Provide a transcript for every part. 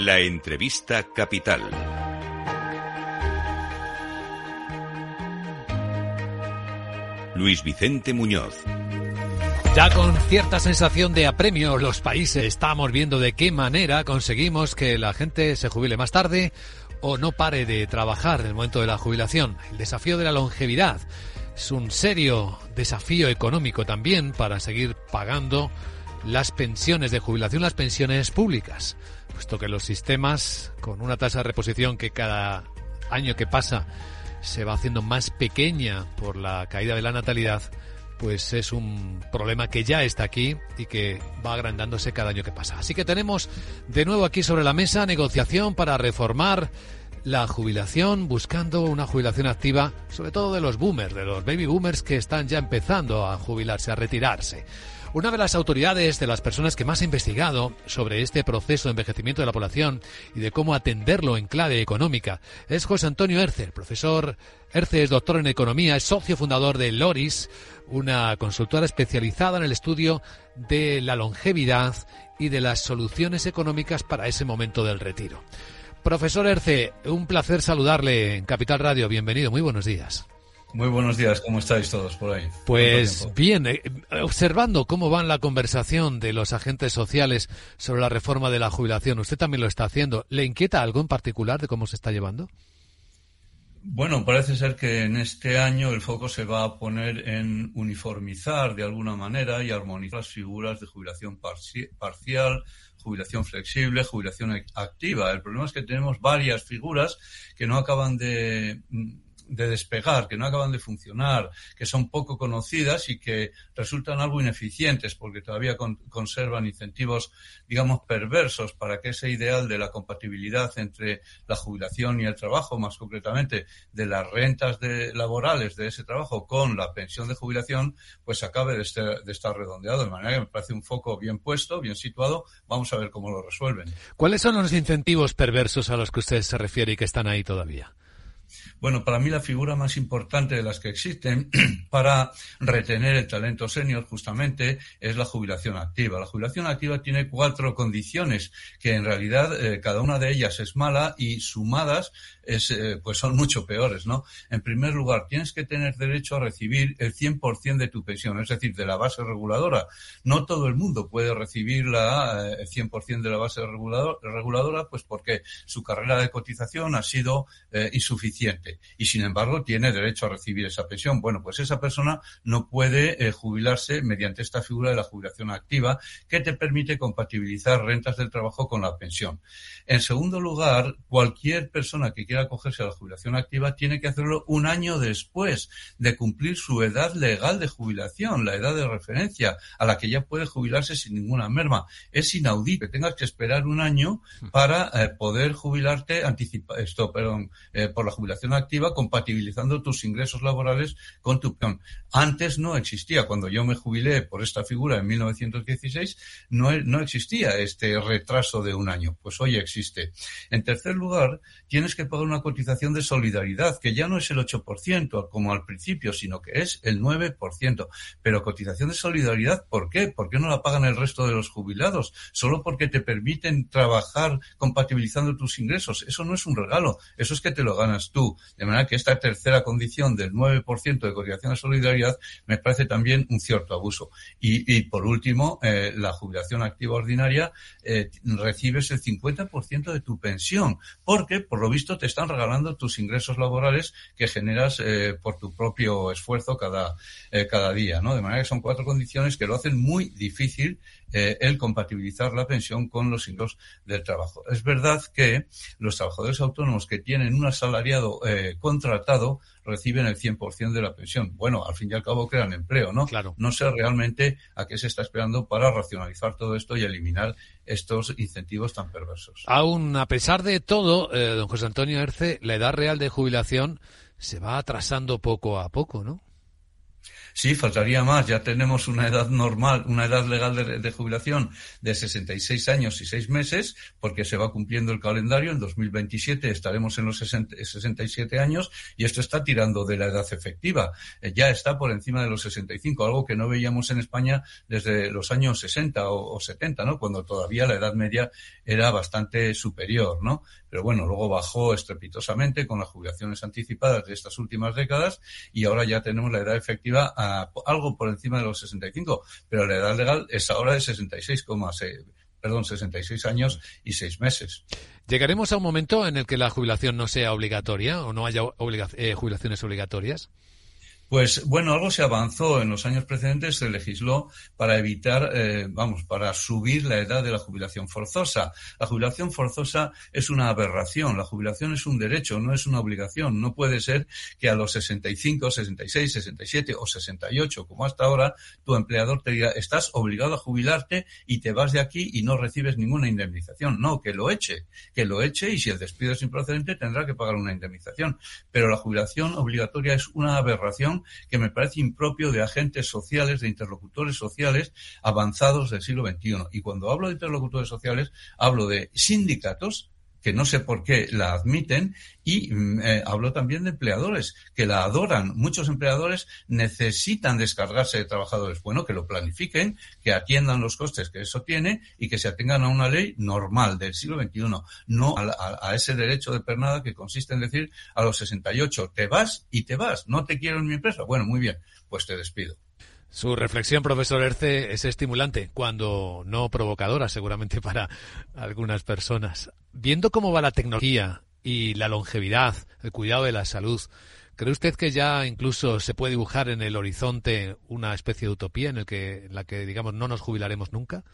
La entrevista capital. Luis Vicente Muñoz. Ya con cierta sensación de apremio los países estamos viendo de qué manera conseguimos que la gente se jubile más tarde o no pare de trabajar en el momento de la jubilación. El desafío de la longevidad es un serio desafío económico también para seguir pagando las pensiones de jubilación, las pensiones públicas, puesto que los sistemas con una tasa de reposición que cada año que pasa se va haciendo más pequeña por la caída de la natalidad, pues es un problema que ya está aquí y que va agrandándose cada año que pasa. Así que tenemos de nuevo aquí sobre la mesa negociación para reformar la jubilación, buscando una jubilación activa, sobre todo de los boomers, de los baby boomers que están ya empezando a jubilarse, a retirarse. Una de las autoridades, de las personas que más ha investigado sobre este proceso de envejecimiento de la población y de cómo atenderlo en clave económica, es José Antonio Erce. Profesor Erce es doctor en economía, es socio fundador de Loris, una consultora especializada en el estudio de la longevidad y de las soluciones económicas para ese momento del retiro. Profesor Erce, un placer saludarle en Capital Radio. Bienvenido, muy buenos días. Muy buenos días, ¿cómo estáis todos por ahí? Pues bien, eh, observando cómo va la conversación de los agentes sociales sobre la reforma de la jubilación, usted también lo está haciendo. ¿Le inquieta algo en particular de cómo se está llevando? Bueno, parece ser que en este año el foco se va a poner en uniformizar de alguna manera y armonizar las figuras de jubilación parcial, jubilación flexible, jubilación activa. El problema es que tenemos varias figuras que no acaban de de despegar, que no acaban de funcionar, que son poco conocidas y que resultan algo ineficientes porque todavía conservan incentivos, digamos, perversos para que ese ideal de la compatibilidad entre la jubilación y el trabajo, más concretamente de las rentas de, laborales de ese trabajo con la pensión de jubilación, pues acabe de, de estar redondeado. De manera que me parece un foco bien puesto, bien situado. Vamos a ver cómo lo resuelven. ¿Cuáles son los incentivos perversos a los que usted se refiere y que están ahí todavía? Bueno, para mí la figura más importante de las que existen para retener el talento senior justamente es la jubilación activa. La jubilación activa tiene cuatro condiciones que en realidad eh, cada una de ellas es mala y sumadas es, eh, pues son mucho peores, ¿no? En primer lugar, tienes que tener derecho a recibir el 100% de tu pensión, es decir, de la base reguladora. No todo el mundo puede recibir la, eh, el 100% de la base reguladora, pues porque su carrera de cotización ha sido insuficiente y sin embargo tiene derecho a recibir esa pensión. Bueno, pues esa persona no puede eh, jubilarse mediante esta figura de la jubilación activa que te permite compatibilizar rentas del trabajo con la pensión. En segundo lugar, cualquier persona que quiera acogerse a la jubilación activa tiene que hacerlo un año después de cumplir su edad legal de jubilación, la edad de referencia a la que ya puede jubilarse sin ninguna merma. Es inaudito que tengas que esperar un año para eh, poder jubilarte anticipa esto, perdón, eh, por la jubilación activa compatibilizando tus ingresos laborales con tu pensión. Antes no existía. Cuando yo me jubilé por esta figura en 1916, no, no existía este retraso de un año. Pues hoy existe. En tercer lugar, tienes que pagar una cotización de solidaridad, que ya no es el 8% como al principio, sino que es el 9%. Pero cotización de solidaridad, ¿por qué? ¿Por qué no la pagan el resto de los jubilados? Solo porque te permiten trabajar compatibilizando tus ingresos. Eso no es un regalo, eso es que te lo ganas tú. De manera que esta tercera condición del 9% de cotización de solidaridad me parece también un cierto abuso. Y, por último, eh, la jubilación activa ordinaria, eh, recibes el 50% de tu pensión, porque por lo visto te están regalando tus ingresos laborales que generas eh, por tu propio esfuerzo cada, cada día, ¿no? De manera que son cuatro condiciones que lo hacen muy difícil el compatibilizar la pensión con los ingresos del trabajo. Es verdad que los trabajadores autónomos que tienen un asalariado contratado reciben el 100% de la pensión. Bueno, al fin y al cabo crean empleo, ¿no? Claro. No sé realmente a qué se está esperando para racionalizar todo esto y eliminar estos incentivos tan perversos. Aún a pesar de todo, eh, don José Antonio Erce, la edad real de jubilación se va atrasando poco a poco, ¿no? Sí, faltaría más. Ya tenemos una edad normal, una edad legal de, jubilación de 66 años y 6 meses, porque se va cumpliendo el calendario. En 2027 estaremos en los 67 años y esto está tirando de la edad efectiva. Eh, ya está por encima de los 65, algo que no veíamos en España desde los años 60 o, o 70, ¿no? Cuando todavía la edad media era bastante superior, ¿no? Pero bueno, luego bajó estrepitosamente con las jubilaciones anticipadas de estas últimas décadas y ahora ya tenemos la edad efectiva a algo por encima de los 65, pero la edad legal es ahora de 66,6 perdón, 66 años y 6 meses. ¿Llegaremos a un momento en el que la jubilación no sea obligatoria o no haya eh, jubilaciones obligatorias? Pues bueno, algo se avanzó en los años precedentes, se legisló para evitar, eh, vamos, para subir la edad de la jubilación forzosa. La jubilación forzosa es una aberración, la jubilación es un derecho, no es una obligación. No puede ser que a los 65, 66, 67 o 68, como hasta ahora, tu empleador te diga, estás obligado a jubilarte y te vas de aquí y no recibes ninguna indemnización. No, que lo eche, que lo eche y si el despido es improcedente tendrá que pagar una indemnización. Pero la jubilación obligatoria es una aberración que me parece impropio de agentes sociales, de interlocutores sociales avanzados del siglo XXI. Y cuando hablo de interlocutores sociales, hablo de sindicatos que no sé por qué la admiten, y mm, eh, hablo también de empleadores que la adoran. Muchos empleadores necesitan descargarse de trabajadores. Bueno, que lo planifiquen, que atiendan los costes que eso tiene y que se atengan a una ley normal del siglo XXI, no a, a ese derecho de pernada que consiste en decir a los 68, te vas y te vas, no te quiero en mi empresa. Bueno, muy bien, pues te despido. Su reflexión, profesor Erce, es estimulante, cuando no provocadora, seguramente para algunas personas. Viendo cómo va la tecnología y la longevidad, el cuidado de la salud, ¿cree usted que ya incluso se puede dibujar en el horizonte una especie de utopía en, que, en la que, digamos, no nos jubilaremos nunca?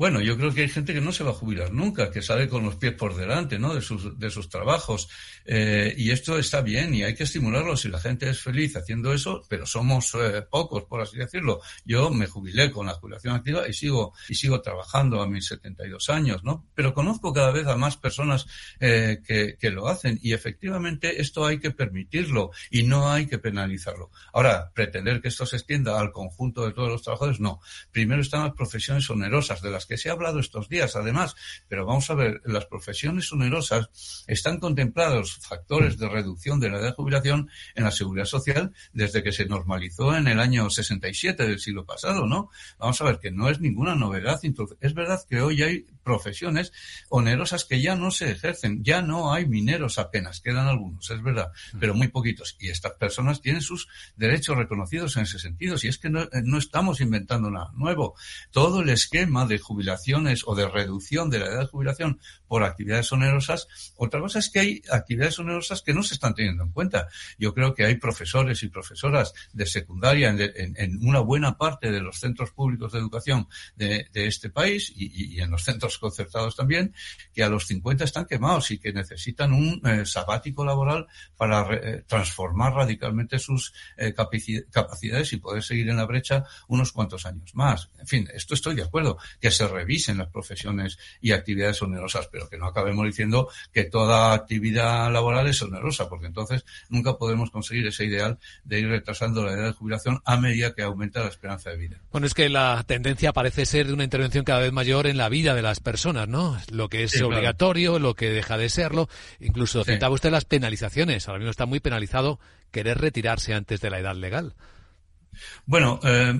Bueno, yo creo que hay gente que no se va a jubilar nunca, que sale con los pies por delante, ¿no? De sus, de sus trabajos. Eh, y esto está bien y hay que estimularlo si la gente es feliz haciendo eso, pero somos eh, pocos, por así decirlo. Yo me jubilé con la jubilación activa y sigo, y sigo trabajando a mis 72 años, ¿no? Pero conozco cada vez a más personas eh, que, que lo hacen y efectivamente esto hay que permitirlo y no hay que penalizarlo. Ahora, pretender que esto se extienda al conjunto de todos los trabajadores, no. Primero están las profesiones onerosas de las que se ha hablado estos días, además. Pero vamos a ver, las profesiones onerosas están contemplados factores de reducción de la edad de jubilación en la seguridad social desde que se normalizó en el año 67 del siglo pasado, ¿no? Vamos a ver que no es ninguna novedad. Es verdad que hoy hay profesiones onerosas que ya no se ejercen, ya no hay mineros apenas, quedan algunos, es verdad, pero muy poquitos. Y estas personas tienen sus derechos reconocidos en ese sentido. Si es que no, no estamos inventando nada nuevo. Todo el esquema de jubilaciones o de reducción de la edad de jubilación por actividades onerosas. Otra cosa es que hay actividades onerosas que no se están teniendo en cuenta. Yo creo que hay profesores y profesoras de secundaria en, una buena parte de los centros públicos de educación de, este país y, en los centros concertados también, que a los 50 están quemados y que necesitan un eh, sabático laboral para eh, transformar radicalmente sus eh, capacidades y poder seguir en la brecha unos cuantos años más. En fin, esto estoy de acuerdo, que se revisen las profesiones y actividades onerosas, pero que no acabemos diciendo que toda actividad laboral es onerosa, porque entonces nunca podremos conseguir ese ideal de ir retrasando la edad de jubilación a medida que aumenta la esperanza de vida. Bueno, es que la tendencia parece ser de una intervención cada vez mayor en la vida de las personas, ¿no? Lo que es obligatorio, lo que deja de serlo. Incluso citaba usted las penalizaciones. Ahora mismo está muy penalizado querer retirarse antes de la edad legal. Bueno, eh,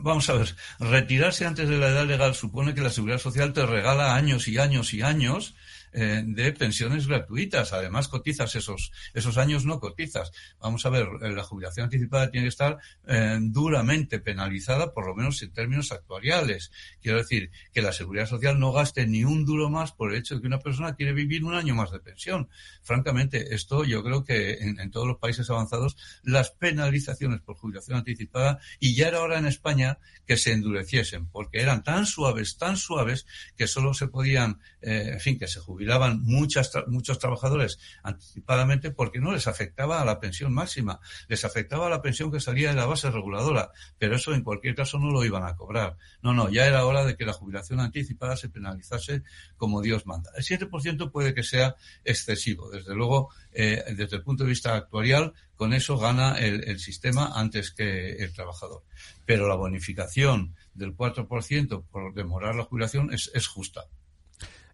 vamos a ver. Retirarse antes de la edad legal supone que la seguridad social te regala años y años y años eh, de pensiones gratuitas. Además, cotizas esos, esos años, no cotizas. Vamos a ver, eh, la jubilación anticipada tiene que estar eh, duramente penalizada, por lo menos en términos actuariales. Quiero decir, que la seguridad social no gaste ni un duro más por el hecho de que una persona quiere vivir un año más de pensión. Francamente, esto yo creo que en, todos los países avanzados, las penalizaciones por jubilación anticipada, y ya era hora en España que se endureciesen, porque eran tan suaves, tan suaves, que solo se podían, en fin, que se jubilaban jubilaban muchas, muchos trabajadores anticipadamente porque no les afectaba a la pensión máxima, les afectaba a la pensión que salía de la base reguladora, pero eso en cualquier caso no lo iban a cobrar. No, no, ya era hora de que la jubilación anticipada se penalizase como Dios manda. El 7% puede que sea excesivo. Desde luego, eh, desde el punto de vista actuarial, con eso gana el, sistema antes que el trabajador. Pero la bonificación del 4% por demorar la jubilación es, es justa.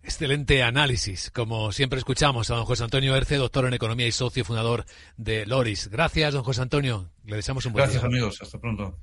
Excelente análisis. Como siempre escuchamos a don José Antonio Erce, doctor en Economía y socio fundador de Loris. Gracias, don José Antonio. Le deseamos un buen día. Gracias, amigos. Hasta pronto.